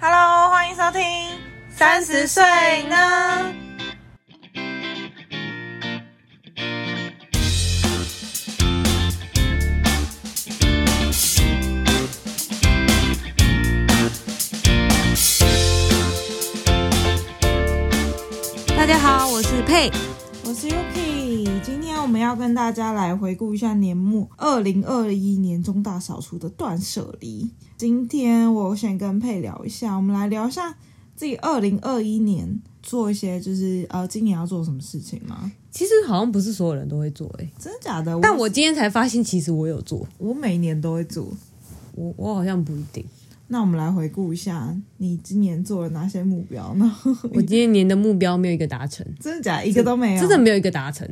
Hello，欢迎收听三十岁呢。大家好，我是佩，我是 Yuki。今天我们要跟大家来回顾一下年末二零二一年中大扫除的断舍离。今天我想跟佩聊一下，我们来聊一下自己二零二一年做一些，就是呃，今年要做什么事情吗？其实好像不是所有人都会做，欸，诶，真的假的？但我今天才发现，其实我有做，我每年都会做，我我好像不一定。那我们来回顾一下，你今年做了哪些目标呢？我今年年的目标没有一个达成，真的假的？一个都没有，真的没有一个达成。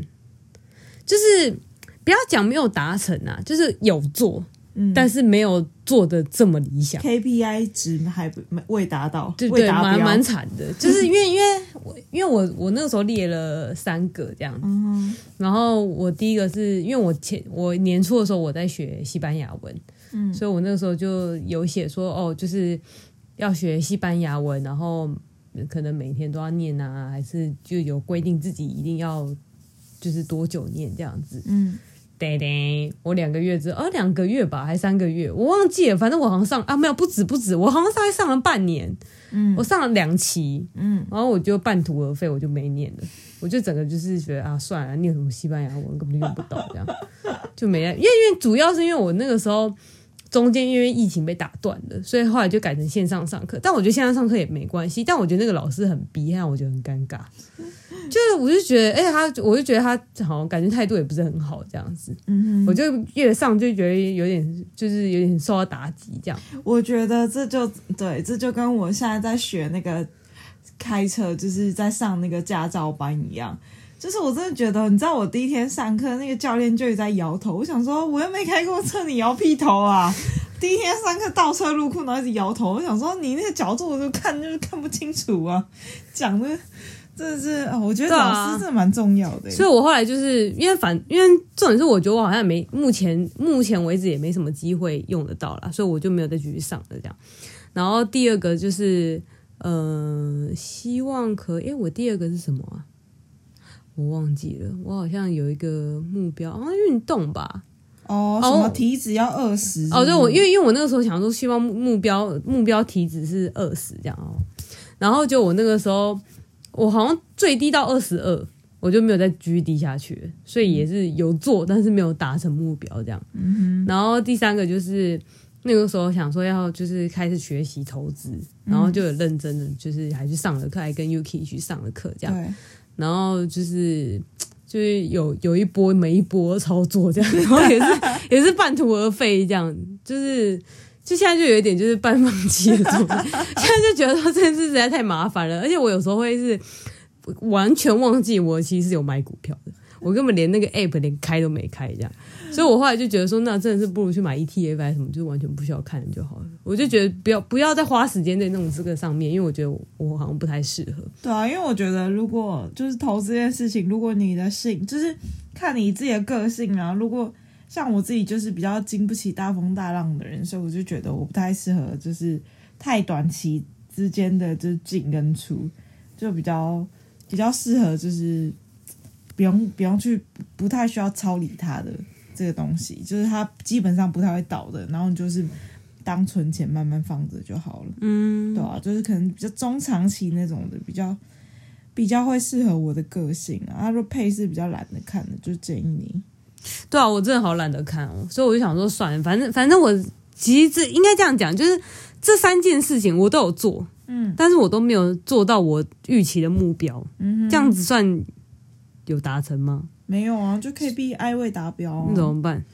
就是不要讲没有达成啊，就是有做，嗯，但是没有做的这么理想，KPI 值还没未达到，对对，蛮蛮惨的。就是因为因为我因为我我那个时候列了三个这样子，嗯，然后我第一个是因为我前我年初的时候我在学西班牙文。嗯，所以我那个时候就有写说，哦，就是要学西班牙文，然后可能每天都要念啊，还是就有规定自己一定要就是多久念这样子。嗯，对对，我两个月之后，哦，两个月吧，还三个月，我忘记了，反正我好像上啊，没有，不止不止，我好像大概上了半年，嗯，我上了两期，嗯，然后我就半途而废，我就没念了，我就整个就是觉得啊，算了，念什么西班牙文根本就用不到，这样就没了，因为因为主要是因为我那个时候。中间因为疫情被打断了，所以后来就改成线上上课。但我觉得线上上课也没关系。但我觉得那个老师很逼，让我觉得很尴尬。就是我就觉得，哎、欸，他我就觉得他好像感觉态度也不是很好，这样子。嗯，我就越上就觉得有点，就是有点受到打击。这样，我觉得这就对，这就跟我现在在学那个开车，就是在上那个驾照班一样。就是我真的觉得，你知道我第一天上课，那个教练就一直在摇头。我想说，我又没开过车，你摇屁头啊！第一天上课倒车入库，然后一直摇头。我想说，你那个角度我就看就是看不清楚啊。讲的真的是，我觉得老师真的蛮重要的、啊。所以我后来就是因为反，因为重点是我觉得我好像没目前目前为止也没什么机会用得到啦，所以我就没有再继续上了这样。然后第二个就是，呃，希望可以。诶，我第二个是什么啊？我忘记了，我好像有一个目标好啊，运动吧。哦，什么体脂要二十？哦，对，我因为因为我那个时候想说，希望目标目标体脂是二十这样哦。然后就我那个时候，我好像最低到二十二，我就没有再继续低下去，所以也是有做，但是没有达成目标这样。嗯。然后第三个就是那个时候想说要就是开始学习投资，然后就有认真的就是还去上了课，还跟 Yuki 去上了课这样。然后就是 就是有有一波没一波操作这样，然后也是也是半途而废这样，就是就现在就有一点就是半放弃的状态，现在就觉得说这件事实在太麻烦了，而且我有时候会是完全忘记我其实是有买股票的。我根本连那个 app 连开都没开，这样，所以我后来就觉得说，那真的是不如去买 ETF 还是什么，就完全不需要看就好了。我就觉得不要不要再花时间在那种这个上面，因为我觉得我，我好像不太适合。对啊，因为我觉得如果就是投资这件事情，如果你的性就是看你自己的个性啊，如果像我自己就是比较经不起大风大浪的人，所以我就觉得我不太适合，就是太短期之间的就是进跟出，就比较比较适合就是。不用不用去，不太需要操理它的这个东西，就是它基本上不太会倒的，然后你就是当存钱慢慢放着就好了。嗯，对啊，就是可能比较中长期那种的，比较比较会适合我的个性啊。他说配是比较懒得看的，就建议你。对啊，我真的好懒得看哦，所以我就想说算了，反正反正我其实这应该这样讲，就是这三件事情我都有做，嗯，但是我都没有做到我预期的目标，嗯，这样子算。有达成吗？没有啊，就 KPI 未达标，啊，那怎么办？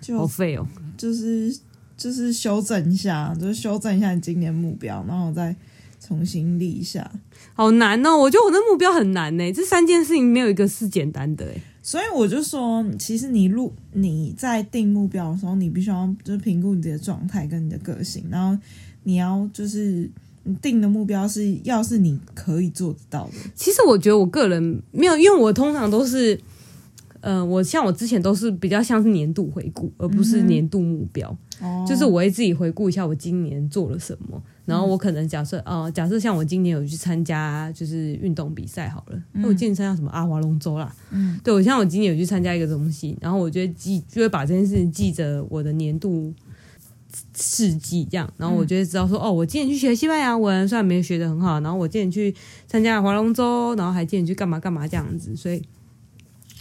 就好废哦，就是就是修正一下，就是修正一下你今年目标，然后再重新立一下。好难哦，我觉得我的目标很难呢。这三件事情没有一个是简单的哎，所以我就说，其实你录你在定目标的时候，你必须要就是评估你的状态跟你的个性，然后你要就是。你定的目标是要是你可以做得到的。其实我觉得我个人没有，因为我通常都是，嗯、呃，我像我之前都是比较像是年度回顾，而不是年度目标。哦、就是我会自己回顾一下我今年做了什么，然后我可能假设啊、呃，假设像我今年有去参加就是运动比赛好了，那、嗯、我今年参加什么阿华龙舟啦。嗯，对我像我今年有去参加一个东西，然后我就会记，就会把这件事情记着我的年度事迹这样，然后我就会知道说，哦，我今年去学西班牙文，虽然没学得很好，然后我今年去参加划龙舟，然后还今年去干嘛干嘛这样子，所以。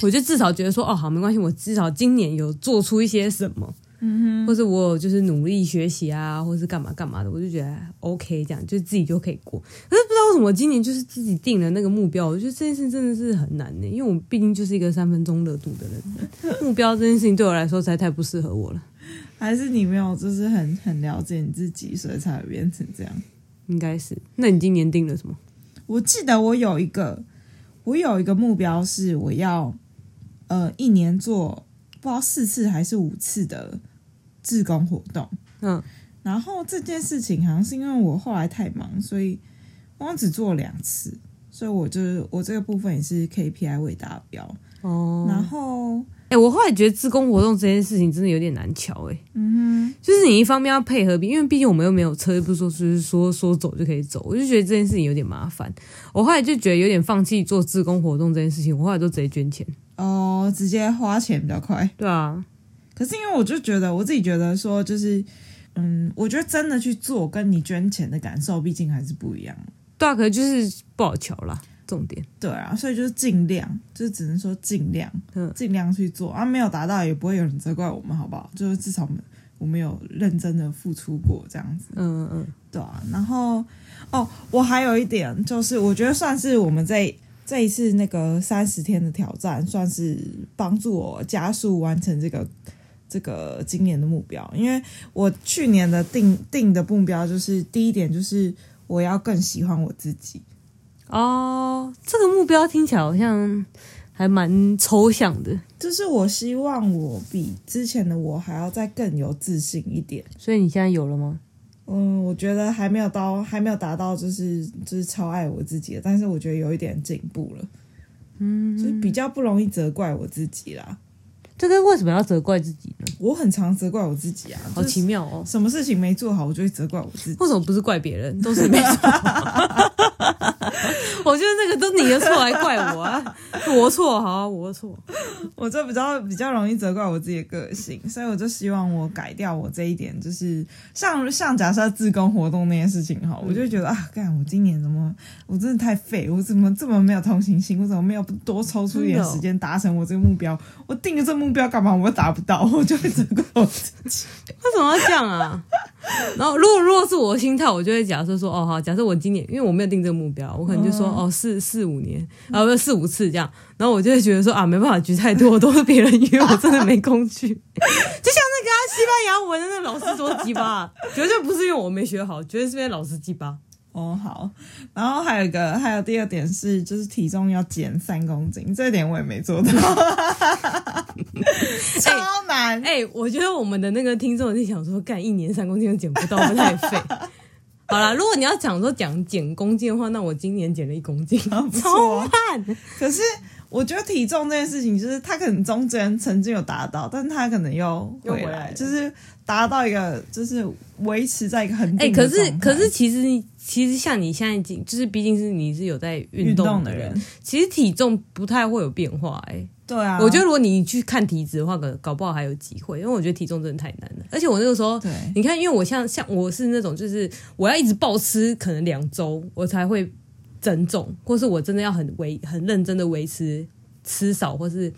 我就至少觉得说，哦，好，没关系，我至少今年有做出一些什么，嗯哼，或者我有就是努力学习啊，或是干嘛干嘛的，我就觉得 OK，这样就自己就可以过。可是不知道为什么今年就是自己定了那个目标，我觉得这件事真的是很难的，因为我毕竟就是一个三分钟热度的人，目标这件事情对我来说实在太不适合我了。还是你没有就是很很了解你自己，所以才会变成这样？应该是。那你今年定了什么？我记得我有一个，我有一个目标是我要。呃，一年做不知道四次还是五次的志工活动，嗯，然后这件事情好像是因为我后来太忙，所以我只做了两次，所以我就是我这个部分也是 KPI 未达标哦。然后，哎、欸，我后来觉得自工活动这件事情真的有点难乔，哎，嗯哼，就是你一方面要配合，因为毕竟我们又没有车，又不是说就是说说走就可以走，我就觉得这件事情有点麻烦。我后来就觉得有点放弃做自工活动这件事情，我后来都直接捐钱。哦，直接花钱比较快。对啊，可是因为我就觉得我自己觉得说，就是嗯，我觉得真的去做，跟你捐钱的感受，毕竟还是不一样。对啊，可是就是不好瞧啦，重点。对啊，所以就是尽量，就是只能说尽量，嗯，尽量去做啊，没有达到也不会有人责怪我们，好不好？就是至少我们我们有认真的付出过这样子。嗯嗯嗯，对啊。然后哦，我还有一点就是，我觉得算是我们这。这一次那个三十天的挑战，算是帮助我加速完成这个这个今年的目标。因为我去年的定定的目标就是第一点，就是我要更喜欢我自己。哦，这个目标听起来好像还蛮抽象的。就是我希望我比之前的我还要再更有自信一点。所以你现在有了吗？嗯，我觉得还没有到，还没有达到，就是就是超爱我自己的，但是我觉得有一点进步了，嗯，就是比较不容易责怪我自己啦。这个为什么要责怪自己呢？我很常责怪我自己啊，好奇妙哦。什么事情没做好，我就会责怪我自己。为什么不是怪别人？都是没做好。我觉得那个都你的错，还怪我啊？我错，好啊，我错。我就比较比较容易责怪我自己的个性，所以我就希望我改掉我这一点，就是像像假设自工活动那件事情哈，我就觉得啊，干我今年怎么我真的太废，我怎么这么没有同情心？我怎么没有多抽出一点时间达成我这个目标？我定了这个目标干嘛？我又达不到，我就会责怪我自己。为什么要这样啊？然后如果如果是我的心态，我就会假设说，哦好，假设我今年因为我没有定这个目标，我可能就说。哦，四四五年，啊，不是四五次这样，然后我就会觉得说啊，没办法举太多，都是别人约，我真的没工具。就像那个、啊、西班牙文的那个老师说鸡巴，绝对不是因为我没学好，绝对是因为老师鸡巴。哦，好，然后还有一个，还有第二点是，就是体重要减三公斤，这一点我也没做到，超难。哎、欸欸，我觉得我们的那个听众就想说，干一年三公斤都减不到，不太废。好啦，如果你要讲说讲减公斤的话，那我今年减了一公斤，啊、超慢。可是我觉得体重这件事情，就是他可能中间曾经有达到，但是它可能又回来，回来就是达到一个，就是维持在一个很哎、欸，可是可是其实其实像你现在已经，就是毕竟是你是有在运动的人，其实体重不太会有变化、欸，哎。对啊，我觉得如果你去看体脂的话，可搞不好还有机会，因为我觉得体重真的太难了。而且我那个时候，对你看，因为我像像我是那种，就是我要一直暴吃，可能两周我才会增重，或是我真的要很维很认真的维持吃少，或是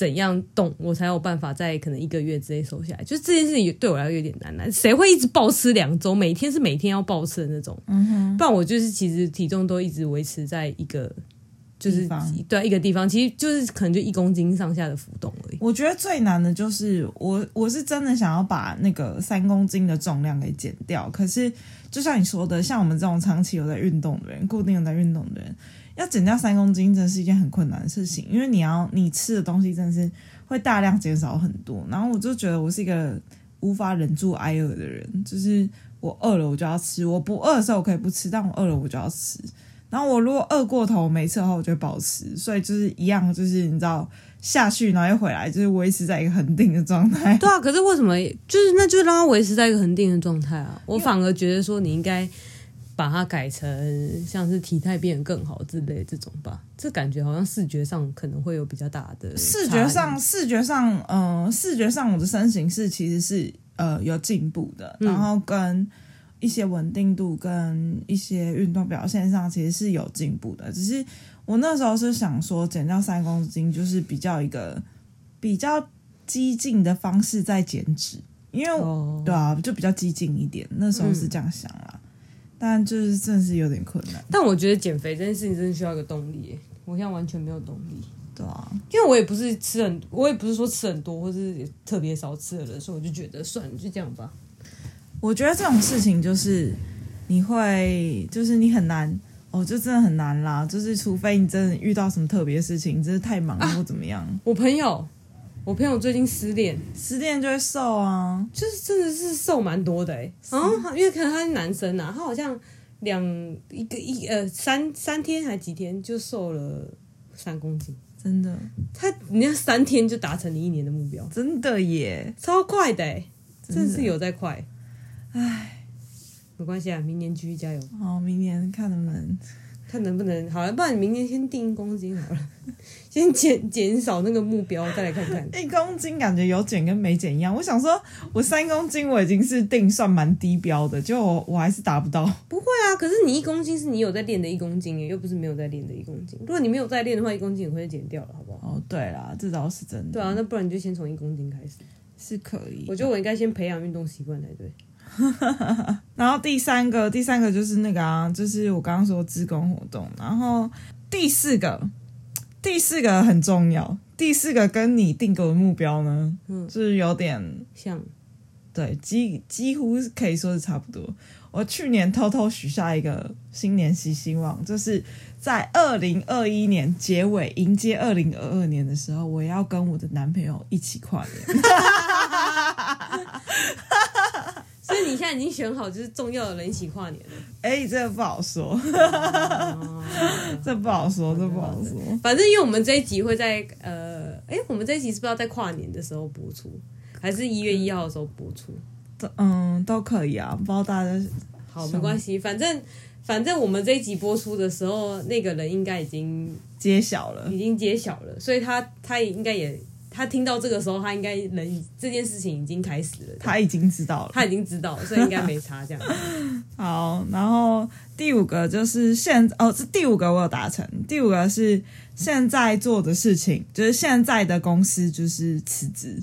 怎样动，我才有办法在可能一个月之内瘦下来。就是这件事情对我来说有点难难，谁会一直暴吃两周？每天是每天要暴吃的那种，嗯哼，不然我就是其实体重都一直维持在一个。就是对一个地方，其实就是可能就一公斤上下的浮动而已。我觉得最难的就是我，我是真的想要把那个三公斤的重量给减掉。可是就像你说的，像我们这种长期有在运动的人，固定有在运动的人，要减掉三公斤，真的是一件很困难的事情。因为你要你吃的东西真的是会大量减少很多。然后我就觉得我是一个无法忍住挨饿的人，就是我饿了我就要吃，我不饿的时候我可以不吃，但我饿了我就要吃。然后我如果饿过头没吃的话，我就会暴吃，所以就是一样，就是你知道下去，然后又回来，就是维持在一个恒定的状态。对啊，可是为什么就是那就让它维持在一个恒定的状态啊？我反而觉得说你应该把它改成像是体态变得更好之类这种吧，这感觉好像视觉上可能会有比较大的视觉上，视觉上，嗯、呃，视觉上我的身形是其实是呃有进步的，然后跟一些稳定度跟一些运动表现上其实是有进步的，只是。我那时候是想说减掉三公斤，就是比较一个比较激进的方式在减脂，因为、oh. 对啊，就比较激进一点。那时候是这样想啦，嗯、但就是真的是有点困难。但我觉得减肥这件事情真的需要一个动力，我现在完全没有动力。对啊，因为我也不是吃很，我也不是说吃很多或是特别少吃的人，所以我就觉得算了，就这样吧。我觉得这种事情就是你会，就是你很难。哦，就真的很难啦，就是除非你真的遇到什么特别的事情，真是太忙了或怎么样。啊，我朋友，我朋友最近失恋，失恋就会瘦啊，就是真的是瘦蛮多的哎。然后因为可能他是男生啊，他好像两一个一呃三三天还几天就瘦了三公斤，真的。他人家三天就达成你一年的目标，真的耶，超快的哎，真的，真的是有在快，唉。没关系啊，明年继续加油。好，明年看能不能，看能不能好了，不然你明天先定一公斤好了，先减减少那个目标，再来看看。一公斤感觉有减跟没减一样。我想说，我三公斤我已经是定算蛮低标的，就我我还是达不到。不会啊，可是你一公斤是你有在练的一公斤耶，又不是没有在练的一公斤。如果你没有在练的话，一公斤也会减掉了，好不好？哦，对啦，这倒是真的。对啊，那不然你就先从一公斤开始，是可以。我觉得我应该先培养运动习惯才对。然后第三个，第三个就是那个啊，就是我刚刚说志工活动。然后第四个，第四个很重要。第四个跟你定格的目标呢，嗯，就是有点像，对，几几乎可以说是差不多。我去年偷偷许下一个新年新希望，就是在二零二一年结尾迎接二零二二年的时候，我要跟我的男朋友一起跨年。你现在已经选好就是重要的人一起跨年了。哎、欸，这不好说，这不好说，这不好说。反正因为我们这一集会在呃，哎、欸，我们这一集是不是要在跨年的时候播出，还是一月一号的时候播出？嗯，都可以啊，不知道大家好没关系，反正反正我们这一集播出的时候，那个人应该已经揭晓了，已经揭晓了，所以他他也应该也。他听到这个时候，他应该能这件事情已经开始了。他已经知道了，他已经知道了，所以应该没差这样。好，然后第五个就是现哦，这第五个我有达成。第五个是现在做的事情，就是现在的公司就是辞职，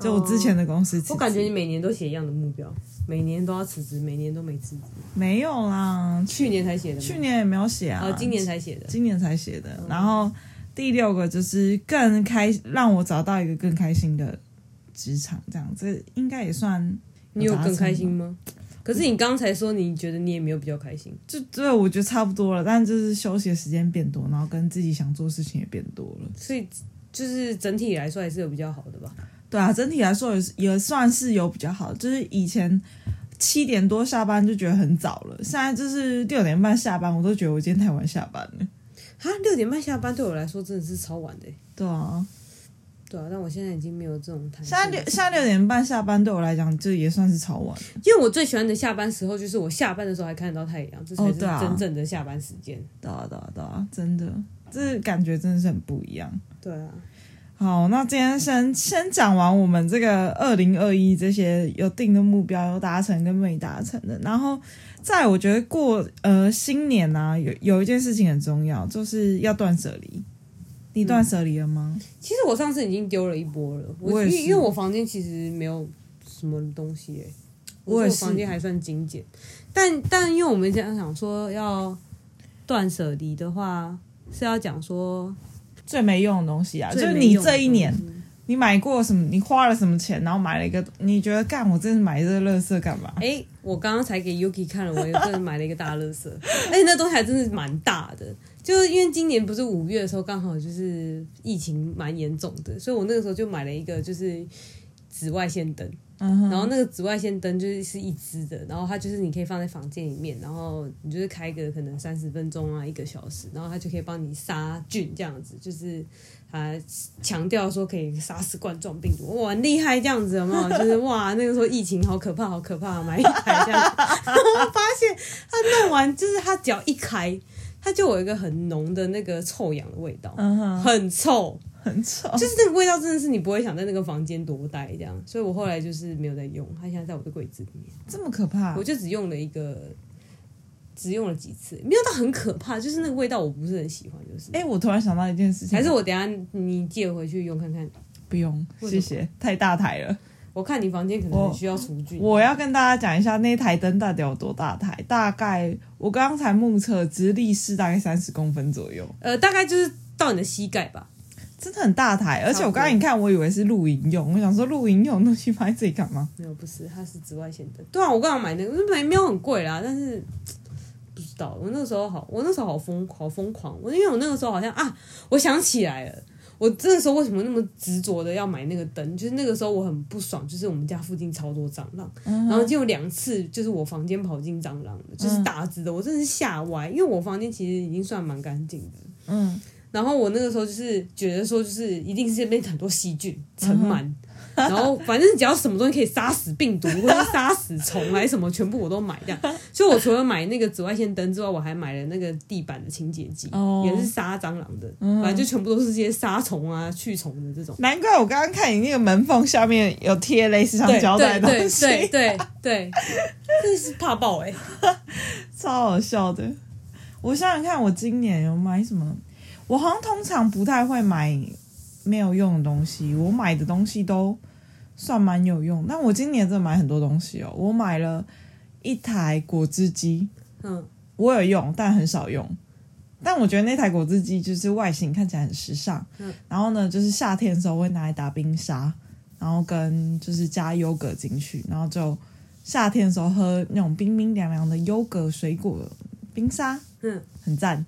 就我之前的公司辞职。我感觉你每年都写一样的目标，每年都要辞职，每年都没辞职。没有啦，去年才写的，去年也没有写啊，哦，今年才写的，今年才写的，然后。第六个就是更开，让我找到一个更开心的职场，这样子应该也算。你有更开心吗？可是你刚才说你觉得你也没有比较开心，就对，我觉得差不多了。但就是休息的时间变多，然后跟自己想做事情也变多了，所以就是整体来说还是有比较好的吧？对啊，整体来说也是也算是有比较好。就是以前七点多下班就觉得很早了，现在就是六点半下班，我都觉得我今天太晚下班了。啊，六点半下班对我来说真的是超晚的。对啊，对啊，但我现在已经没有这种弹性。现在六现在六点半下班对我来讲，这也算是超晚。因为我最喜欢的下班时候就是我下班的时候还看得到太阳，这才是真正的下班时间。对啊，对啊，对啊，真的，这感觉真的是很不一样。对啊。好，那今天先先讲完我们这个二零二一这些有定的目标有达成跟没达成的，然后再我觉得过呃新年啊，有有一件事情很重要，就是要断舍离。你断舍离了吗？嗯，其实我上次已经丢了一波了，我，因为我房间其实没有什么东西诶，我，我房间还算精简，但但因为我们现在想说要断舍离的话，是要讲说。最没用的东西啊，就是你这一年，你买过什么？你花了什么钱？然后买了一个，你觉得干？我真是买这个垃圾干嘛？哎，我刚刚才给 Yuki 看了，我真的买了一个大垃圾。哎，那东西还真是蛮大的，就是因为今年不是五月的时候，刚好就是疫情蛮严重的，所以我那个时候就买了一个就是紫外线灯。然后那个紫外线灯就是是一支的，然后它就是你可以放在房间里面，然后你就是开个可能三十分钟啊，一个小时，然后它就可以帮你杀菌，这样子就是它强调说可以杀死冠状病毒，哇，很厉害这样子有没有？就是哇，那个时候疫情好可怕，好可怕，买一台这样，然 后我发现他弄完就是他只要一开，他就有一个很浓的那个臭氧的味道，很臭。很臭，就是那个味道，真的是你不会想在那个房间多待这样，所以我后来就是没有在用，他现在在我的柜子里面。这么可怕？我就只用了一个，只用了几次，没有到很可怕，就是那个味道我不是很喜欢，就是。哎、欸，我突然想到一件事情，还是我等下你借回去用看看？不用，谢谢，太大台了。我看你房间可能很需要厨具。我要跟大家讲一下，那台灯到底有多大台？大概我刚才目测直立式大概三十公分左右，呃，大概就是到你的膝盖吧。真的很大台，而且我刚才你看，我以为是露营用，我想说露营用东西放在这里干嘛？没有，不是，它是紫外线灯。对啊，我刚刚买那个，没没有很贵啦，但是不知道。我那个时候好，我那时候好疯，好疯狂。我因为我那个时候好像啊，我想起来了，我那个时候为什么那么执着的要买那个灯？就是那个时候我很不爽，就是我们家附近超多蟑螂，嗯、然后就有两次，就是我房间跑进蟑螂的，就是大只的，我真的是吓歪，因为我房间其实已经算蛮干净的，嗯。然后我那个时候就是觉得说，就是一定是这边很多细菌尘螨，嗯、然后反正只要什么东西可以杀死病毒或者杀死虫还是什么，全部我都买这样。所以我除了买那个紫外线灯之外，我还买了那个地板的清洁剂，哦、也是杀蟑螂的。嗯、反正就全部都是这些杀虫啊、去虫的这种。难怪我刚刚看你那个门缝下面有贴类似像胶带的东西，对对对对，真是怕爆哎、欸，超好笑的。我想想看，我今年有买什么？我好像通常不太会买没有用的东西，我买的东西都算蛮有用。但我今年真的买很多东西哦，我买了一台果汁机，嗯，我有用，但很少用。但我觉得那台果汁机就是外形看起来很时尚，嗯，然后呢，就是夏天的时候会拿来打冰沙，然后跟就是加优格进去，然后就夏天的时候喝那种冰冰凉凉的优格水果冰沙，嗯，很赞。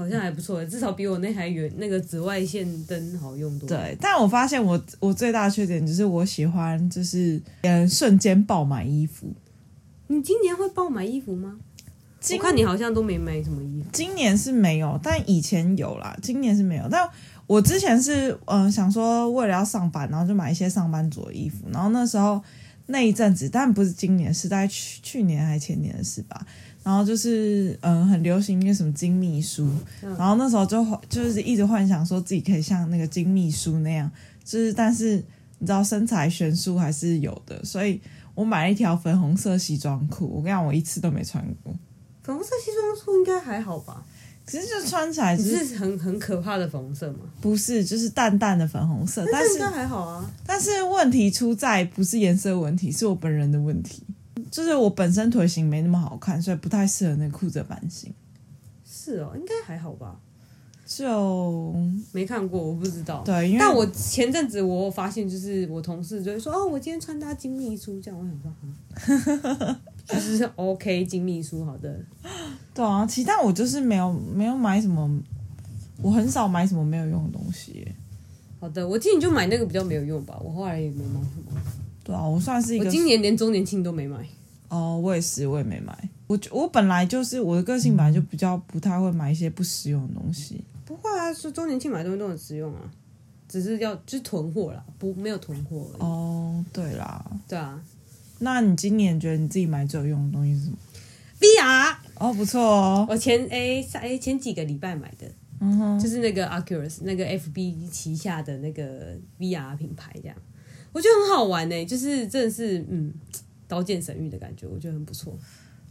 好像还不错，至少比我那台远那个紫外线灯好用多。对，但我发现我我最大的缺点就是我喜欢就是嗯瞬间爆买衣服。你今年会爆买衣服吗？今我看你好像都没买什么衣服。今年是没有，但以前有啦。今年是没有，但我之前是嗯、呃、想说为了要上班，然后就买一些上班族的衣服。然后那时候那一阵子，但不是今年，是在去去年还是前年的事吧。然后就是嗯，很流行一个什么金秘书，然后那时候就就是一直幻想说自己可以像那个金秘书那样，就是但是你知道身材悬殊还是有的，所以我买了一条粉红色西装裤，我跟你讲，我一次都没穿过。粉红色西装裤应该还好吧？其实就穿起来是，是很很可怕的粉红色吗？不是，就是淡淡的粉红色，但是应该还好啊。但是问题出在不是颜色问题，是我本人的问题。就是我本身腿型没那么好看，所以不太适合那裤子的版型。是哦，应该还好吧？就没看过，我不知道。对，因为但我前阵子我发现，就是我同事就会说：“哦，我今天穿搭金秘书。”这样我想说，哈，就是 OK 金秘书，好的。对啊，其他我就是没有没有买什么，我很少买什么没有用的东西。好的，我今年就买那个比较没有用吧，我后来也没买什么。对啊，我算是一个。我今年连周年庆都没买。哦，我也是，我也没买。我我本来就是我的个性，本来就比较不太会买一些不实用的东西。不会啊，说周年庆买东西都很实用啊，只是要就是囤货啦，不没有囤货。哦，对啦，对啊。那你今年觉得你自己买最有用的东西是什么？VR。哦，不错哦。我前哎哎前几个礼拜买的，嗯哼，就是那个 Oculus 那个 FB 旗下的那个 VR 品牌，这样我觉得很好玩呢，就是真的是嗯。刀剑神域的感觉，我觉得很不错。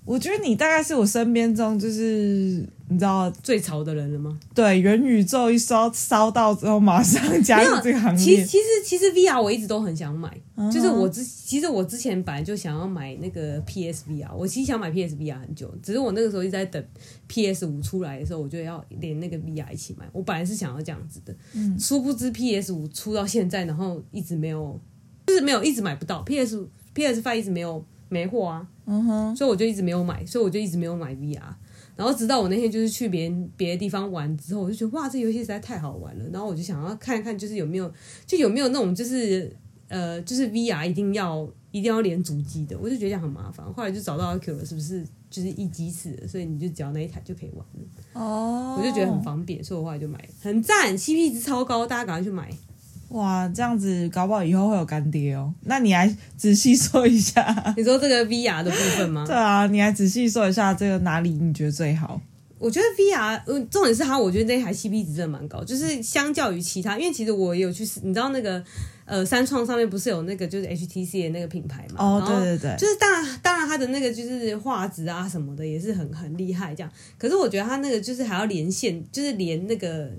我觉得你大概是我身边中就是你知道最潮的人了吗？对，元宇宙一烧烧到之后，马上加入这个行业。其实其实其实 VR 我一直都很想买，嗯、就是我之其实我之前本来就想要买那个 PSVR，我其实想买 PSVR 很久，只是我那个时候一直在等 PS 五出来的时候，我就要连那个 VR 一起买。我本来是想要这样子的，嗯，殊不知 PS 五出到现在，然后一直没有，就是没有一直买不到 PS。PS Five 一直没有没货啊，嗯哼，所以我就一直没有买，所以我就一直没有买 VR。然后直到我那天就是去别人别的地方玩之后，我就觉得哇，这游戏实在太好玩了。然后我就想要看一看，就是有没有就有没有那种就是呃，就是 VR 一定要一定要连主机的，我就觉得这样很麻烦。后来就找到 Oculus 是不是就是一机式的，所以你就只要那一台就可以玩了。哦，我就觉得很方便，所以我后来就买，很赞，CP 值超高，大家赶快去买。哇，这样子搞不好以后会有干爹哦。那你来仔细说一下，你说这个 VR 的部分吗？对啊，你来仔细说一下这个哪里你觉得最好？我觉得 VR，嗯，重点是它，我觉得那台 CP 值真的蛮高，就是相较于其他，因为其实我也有去，你知道那个呃三创上面不是有那个就是 HTC 的那个品牌嘛？哦，对对对，就是当然当然它的那个就是画质啊什么的也是很很厉害这样，可是我觉得它那个就是还要连线，就是连那个。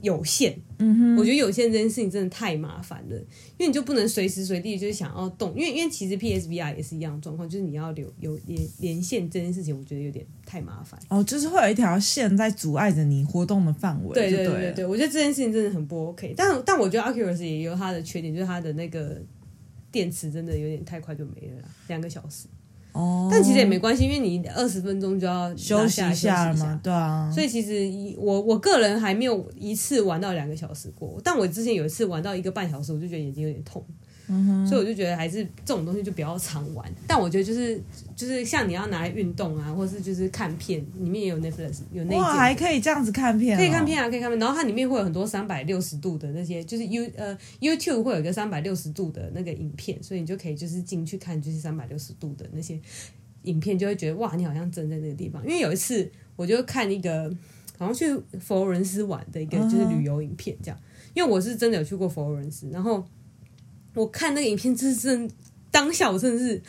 有限，嗯哼，我觉得有限这件事情真的太麻烦了，因为你就不能随时随地就是想要动，因为因为其实 PSVR 也是一样的状况，就是你要留有连连线这件事情，我觉得有点太麻烦。哦，就是会有一条线在阻碍着你活动的范围。对对对对对，我觉得这件事情真的很不 OK。但但我觉得 Oculus 也有它的缺点，就是它的那个电池真的有点太快就没了，两个小时。哦，但其实也没关系，因为你二十分钟就要休息一下了嘛，对啊。所以其实我我个人还没有一次玩到两个小时过，但我之前有一次玩到一个半小时，我就觉得眼睛有点痛。所以我就觉得还是这种东西就比较常玩。但我觉得就是就是像你要拿来运动啊，或是就是看片，里面也有 Netflix 有那哇，还可以这样子看片，哦，可以看片啊，可以看片。然后它里面会有很多三百六十度的那些，就是 You 呃 YouTube 会有一个三百六十度的那个影片，所以你就可以就是进去看就是三百六十度的那些影片，就会觉得哇，你好像真在那个地方。因为有一次我就看一个好像去佛罗伦斯玩的一个就是旅游影片，这样，因为我是真的有去过佛罗伦斯，然后。我看那个影片，真是当下，我真的是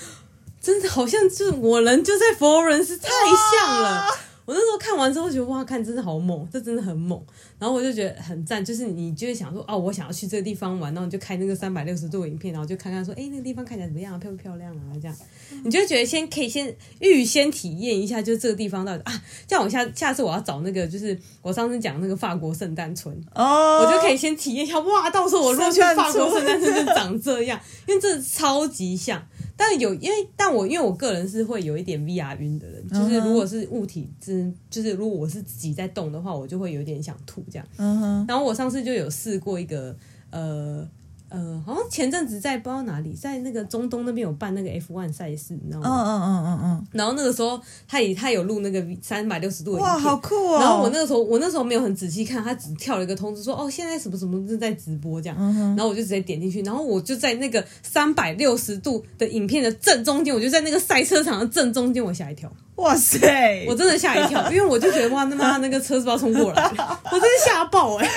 真的好像就我人就在佛罗伦斯，太像了。我那时候看完之后觉得哇，看真的好猛，这真的很猛。然后我就觉得很赞，就是你就会想说哦，我想要去这个地方玩，然后你就开那个三百六十度影片，然后就看看说，哎，那个地方看起来怎么样，漂不漂亮啊？这样，你就会觉得先可以先预先体验一下，就这个地方到底啊，这样我下下次我要找那个，就是我上次讲那个法国圣诞村哦，我就可以先体验一下，哇，到时候我如果去法国圣诞村就长这样，因为这超级像。但有，因为但我因为我个人是会有一点 VR 晕的人，就是如果是物体之，就是如果我是自己在动的话，我就会有点想吐这样。嗯哼。然后我上次就有试过一个，呃。呃，好像前阵子在不知道哪里，在那个中东那边有办那个 F1 赛事，你知道吗？嗯嗯嗯嗯嗯。然后那个时候他也他有录那个三百六十度的，哇，好酷哦！然后我那个时候我那时候没有很仔细看，他只跳了一个通知说哦，现在什么什么正在直播这样。嗯。然后我就直接点进去，然后我就在那个三百六十度的影片的正中间，我就在那个赛车场的正中间，我吓一跳。哇塞！我真的吓一跳，因为我就觉得哇，他妈那个车是不是要冲过来？我真的吓爆哎、欸！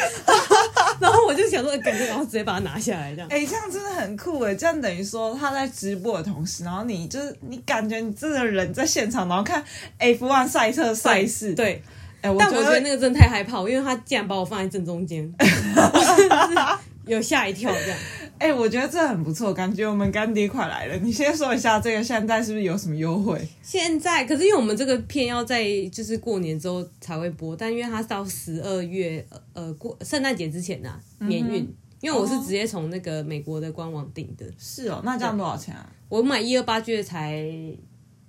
然后我就想说，赶紧然后直接把它拿下来，这样。哎、欸，这样真的很酷哎！这样等于说他在直播的同时，然后你就是你感觉你这个人在现场，然后看 F1 赛车赛事。对，哎、欸，但我觉得那个真的太害怕，因为他竟然把我放在正中间，有吓一跳这样。哎、欸，我觉得这很不错，感觉我们干爹快来了。你先说一下这个现在是不是有什么优惠？现在可是因为我们这个片要在就是过年之后才会播，但因为它到十二月呃过圣诞节之前呐、啊、免运、嗯，因为我是直接从那个美国的官网订的。是哦，那这样多少钱啊？我买一二八 G 的才。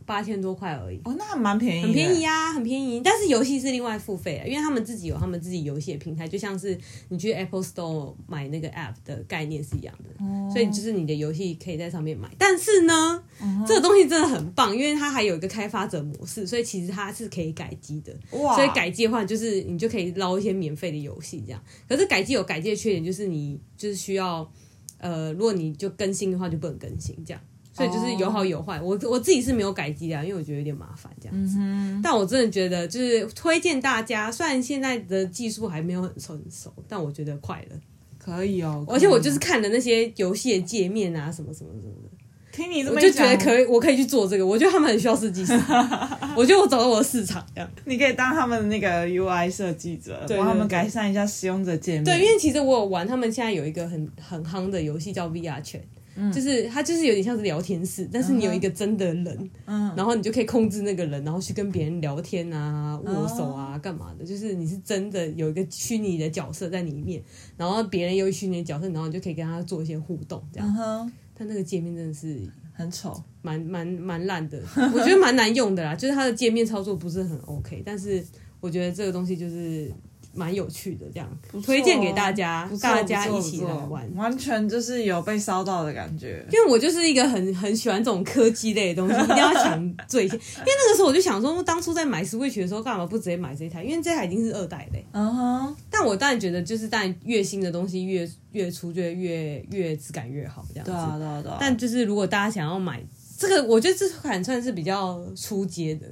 八千多块而已哦，那还蛮便宜，很便宜啊，很便宜。但是游戏是另外付费的，因为他们自己有他们自己游戏的平台，就像是你去 Apple Store 买那个 App 的概念是一样的。哦，所以就是你的游戏可以在上面买。但是呢，嗯，这个东西真的很棒，因为它还有一个开发者模式，所以其实它是可以改机的。哇！所以改机的话，就是你就可以捞一些免费的游戏这样。可是改机有改机的缺点，就是你就是需要呃，如果你就更新的话，就不能更新这样。所以就是有好有坏，我我自己是没有改机的，因为我觉得有点麻烦这样子。嗯。但我真的觉得就是推荐大家，虽然现在的技术还没有很成熟，但我觉得快了，可以哦。而且我就是看了那些游戏的界面啊，什么什么什么的。听你这么讲，我就觉得可以，我可以去做这个。我觉得他们很需要设计师，我觉得我找到我的市场这样。你可以当他们的那个 UI 设计者，对，帮他们改善一下使用者界面。对，因为其实我有玩，他们现在有一个很很夯的游戏叫 VR Chat。嗯、就是它，就是有点像是聊天室，但是你有一个真的人，嗯，然后你就可以控制那个人，然后去跟别人聊天啊、握手啊、干嘛的。就是你是真的有一个虚拟的角色在里面，然后别人有虚拟的角色，然后你就可以跟他做一些互动，这样。嗯、但那个界面真的是很丑，蛮蛮蛮烂的，我觉得蛮难用的啦。就是它的界面操作不是很 OK，但是我觉得这个东西就是蛮有趣的，这样、哦、推荐给大家，大家一起来玩，完全就是有被烧到的感觉。因为我就是一个很很喜欢这种科技类的东西，一定要抢最先。因为那个时候我就想说，当初在买 Switch 的时候，干嘛不直接买这台？因为这台已经是二代嘞。嗯哼。但我当然觉得，就是当然越新的东西越越出，就越越质感越好，这样子。对啊，对啊，对啊。但就是如果大家想要买。这个我觉得这款算是比较出街的。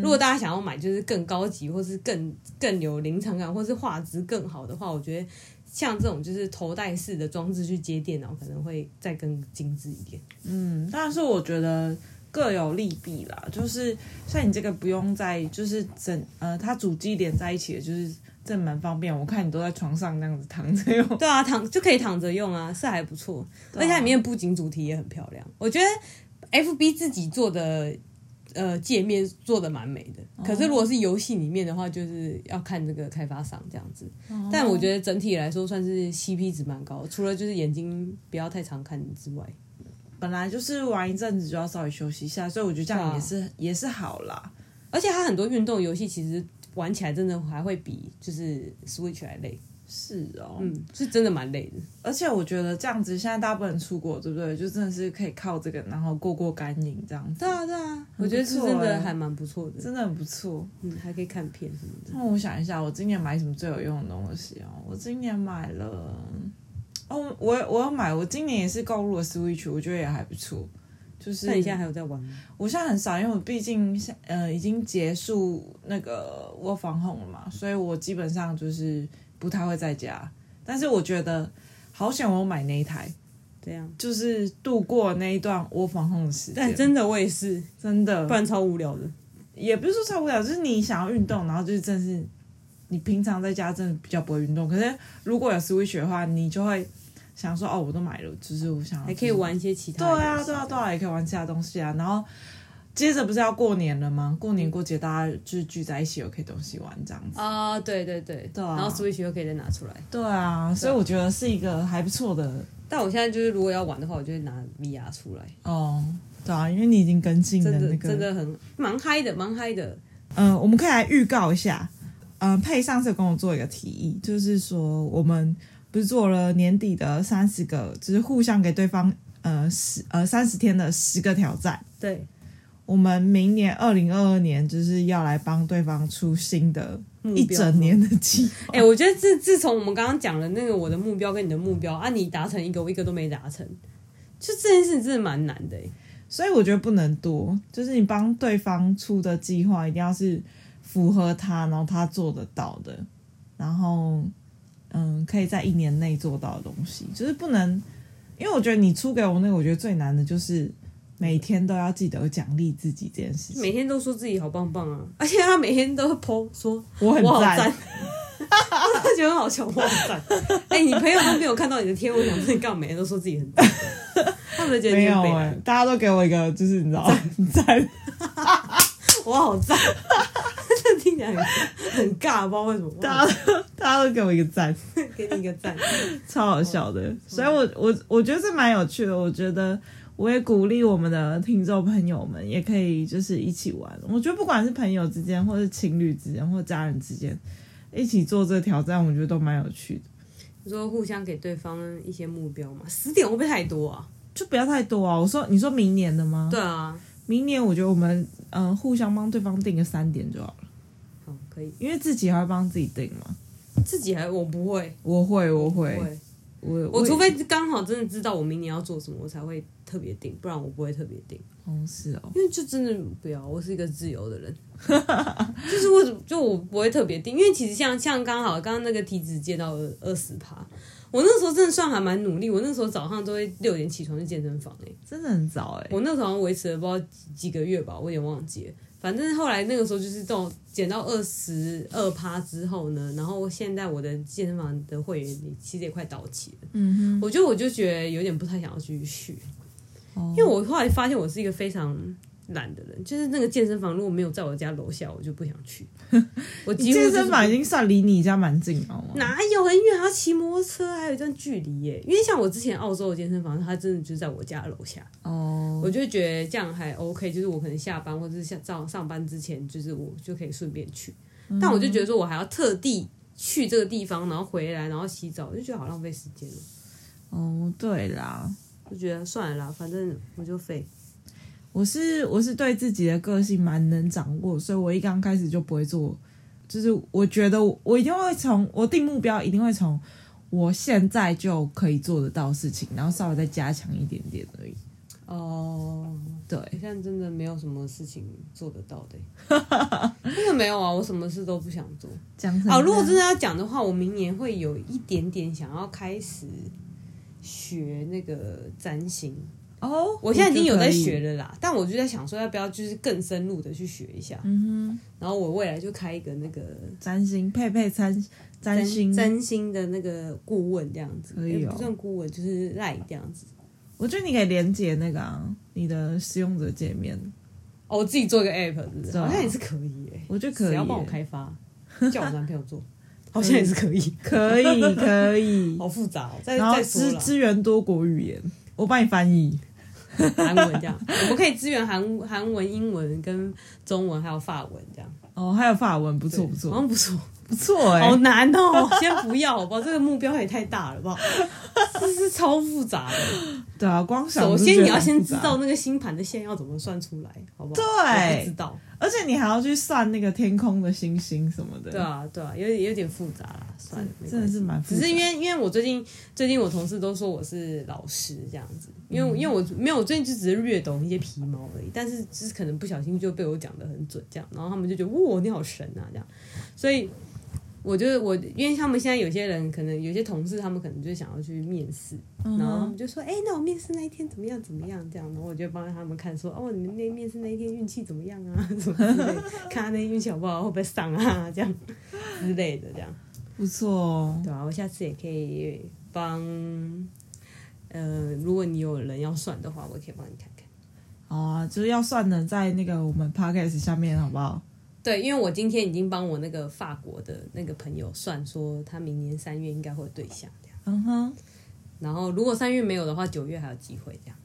如果大家想要买就是更高级，或是更更有临场感，或是画质更好的话，我觉得像这种就是头戴式的装置去接电脑，可能会再更精致一点。嗯，但是我觉得各有利弊啦。就是像你这个不用再就是整呃，它主机连在一起的，就是这蛮方便。我看你都在床上那样子躺着用。对啊，躺就可以躺着用啊，是还不错。啊、而且它里面的布景主题也很漂亮，我觉得。F B 自己做的呃界面做的蛮美的，可是如果是游戏里面的话，就是要看这个开发商这样子。但我觉得整体来说算是 C P 值蛮高，除了就是眼睛不要太常看之外，本来就是玩一阵子就要稍微休息一下，所以我觉得这样也是、啊、也是好啦。而且它很多运动游戏其实玩起来真的还会比就是 Switch 还累。是哦，嗯，是真的蛮累的，而且我觉得这样子现在大部分人出国，对不对？就真的是可以靠这个，然后过过干瘾这样子。对啊，对啊，我觉得是真的还蛮不错的，真的很不错。嗯，还可以看片什么的。那我想一下，我今年买什么最有用的东西哦？我今年买了，哦，我我要买，我今年也是购入了 Switch，我觉得也还不错。就是，那你现在还有在玩吗？我现在很少，因为我毕竟呃已经结束那个 Work home 了嘛，所以我基本上就是。不太会在家，但是我觉得好想我买那一台，这样就是度过那一段窝房控的时间。但真的我也是真的，不然超无聊的。也不是说超无聊，就是你想要运动，然后就是真的是你平常在家真的比较不会运动。可是如果有 Switch 的话，你就会想说哦，我都买了，就是我想还可以玩一些其他。对啊，对啊，对啊，也可以玩其他东西啊，然后。接着不是要过年了吗？过年过节大家就是聚在一起，有可以东西玩这样子。啊，对对对，对啊，然后 Switch 又可以再拿出来，对啊，所以我觉得是一个还不错的。但我现在就是如果要玩的话，我就会拿 VR 出来。哦，对啊，因为你已经更新了那个，真的很蛮嗨的，蛮嗨的。嗯，我们可以来预告一下，嗯，佩上次有跟我做一个提议，就是说我们不是做了年底的三十个，就是互相给对方呃十呃三十天的十个挑战，对。我们明年二零二二年就是要来帮对方出新的一整年的计划。哎、欸，我觉得自自从我们刚刚讲了那个我的目标跟你的目标啊，你达成一个，我一个都没达成，就这件事真的蛮难的。所以我觉得不能多，就是你帮对方出的计划一定要是符合他，然后他做得到的，然后嗯，可以在一年内做到的东西，就是不能，因为我觉得你出给我那个，我觉得最难的就是。每天都要记得奖励自己这件事情，每天都说自己好棒棒啊！而且他每天都会 po 说我很赞，他觉得很好笑，我很赞。哎、欸，你朋友都没有看到你的贴，我想说你干嘛每天都说自己很赞？他们觉得没有哎、欸，大家都给我一个就是你知道赞，我好赞，这听起来很很尬，不知道为什么。大家大家都给我一个赞，给你一个赞，超好笑的。所以我我我觉得这蛮有趣的，我觉得。我也鼓励我们的听众朋友们，也可以就是一起玩。我觉得不管是朋友之间，或是情侣之间，或家人之间，一起做这个挑战，我觉得都蛮有趣的。你说互相给对方一些目标嘛？十点会不会太多啊？就不要太多啊！我说，你说明年的吗？对啊，明年我觉得我们嗯、呃，互相帮对方定个三点就好了。好，可以。因为自己还会帮自己定嘛？自己还我不会，我会，我会。我我除非刚好真的知道我明年要做什么，我才会特别定，不然我不会特别定。哦，是哦，因为就真的不要，我是一个自由的人，就是我就我不会特别定，因为其实像像刚好刚刚那个体脂减到二十趴，我那时候真的算还蛮努力，我那时候早上都会六点起床去健身房，欸，真的很早哎，我那时候维持了不知道几个月吧，我有点忘记了。反正后来那个时候就是这种减到二十二趴之后呢，然后现在我的健身房的会员其实也快到期了。嗯哼，我觉得我就觉得有点不太想要继续因为我后来发现我是一个非常。懒的人，就是那个健身房如果没有在我家楼下，我就不想去。我几乎、就是、健身房已经算离你家蛮近了，哪有很远？还要骑摩托车，还有一段距离耶。因为像我之前澳洲的健身房，它真的就在我家楼下。哦，我就觉得这样还 OK，就是我可能下班或者是下上上班之前，就是我就可以顺便去。嗯、但我就觉得说我还要特地去这个地方，然后回来，然后洗澡，我就觉得好浪费时间了。哦，对啦，就觉得算了啦，反正我就废。我是我是对自己的个性蛮能掌握，所以我一刚开始就不会做，就是我觉得我，我一定会从我定目标，一定会从我现在就可以做得到事情，然后稍微再加强一点点而已。哦，对，现在真的没有什么事情做得到的，真的没有啊！我什么事都不想做。讲啊，如果真的要讲的话，我明年会有一点点想要开始学那个占星哦。我现在已经有在学了啦，但我就在想说，要不要就是更深入的去学一下？嗯哼。然后我未来就开一个那个占星佩佩占占星占星的那个顾问这样子，可以、哦、不算顾问，就是赖这样子。我觉得你可以连接那个啊，你的使用者界面。哦，我自己做一个 app，是不是？好像也是可以诶。我觉得可以。要帮我开发，叫我男朋友做，好像也是可以。可以，可以。好复杂哦。然后支支援多国语言，我帮你翻译。韩文这样，我们可以支援韩韩文、英文跟中文，还有法文这样。哦，还有法文，不错不错，好像不错。不错哎、欸，好难哦！先不要，好不好？这个目标也太大了，好不好？这是超复杂的。对啊，光想首先你要先知道那个星盘的线要怎么算出来，好不好？对，不知道。而且你还要去算那个天空的星星什么的。对啊，对啊，有点有点复杂啦。算了，真的是蛮复杂。只是因为因为我最近最近我同事都说我是老师这样子，因为、嗯、因为我没有我最近就只是略懂一些皮毛而已，但是就是可能不小心就被我讲的很准这样，然后他们就觉得哇你好神啊这样，所以。我就是我，因为他们现在有些人可能有些同事，他们可能就想要去面试，嗯、然后他们就说：“哎、欸，那我面试那一天怎么样？怎么样？”这样，然后我就帮他们看说：“哦，你们那面试那一天运气怎么样啊？什么之类，看他那运气好不好，会不会上啊？这样之类的，这样不错哦。对啊，我下次也可以帮，呃，如果你有人要算的话，我可以帮你看看。哦啊，就是要算的，在那个我们 podcast 下面，好不好？对，因为我今天已经帮我那个法国的那个朋友算，说他明年三月应该会有对象这样。嗯哼。然后如果三月没有的话，九月还有机会这样。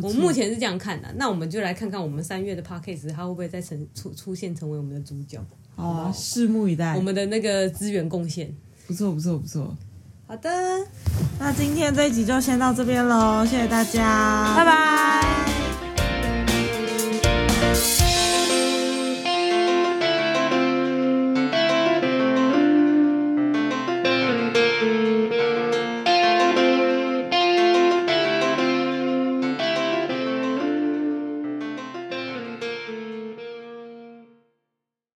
我目前是这样看的，那我们就来看看我们三月的 podcast 他会不会再成出出现成为我们的主角？好，拭目以待。我们的那个资源贡献，不错不错不错。好的，那今天这一集就先到这边喽，谢谢大家，拜拜。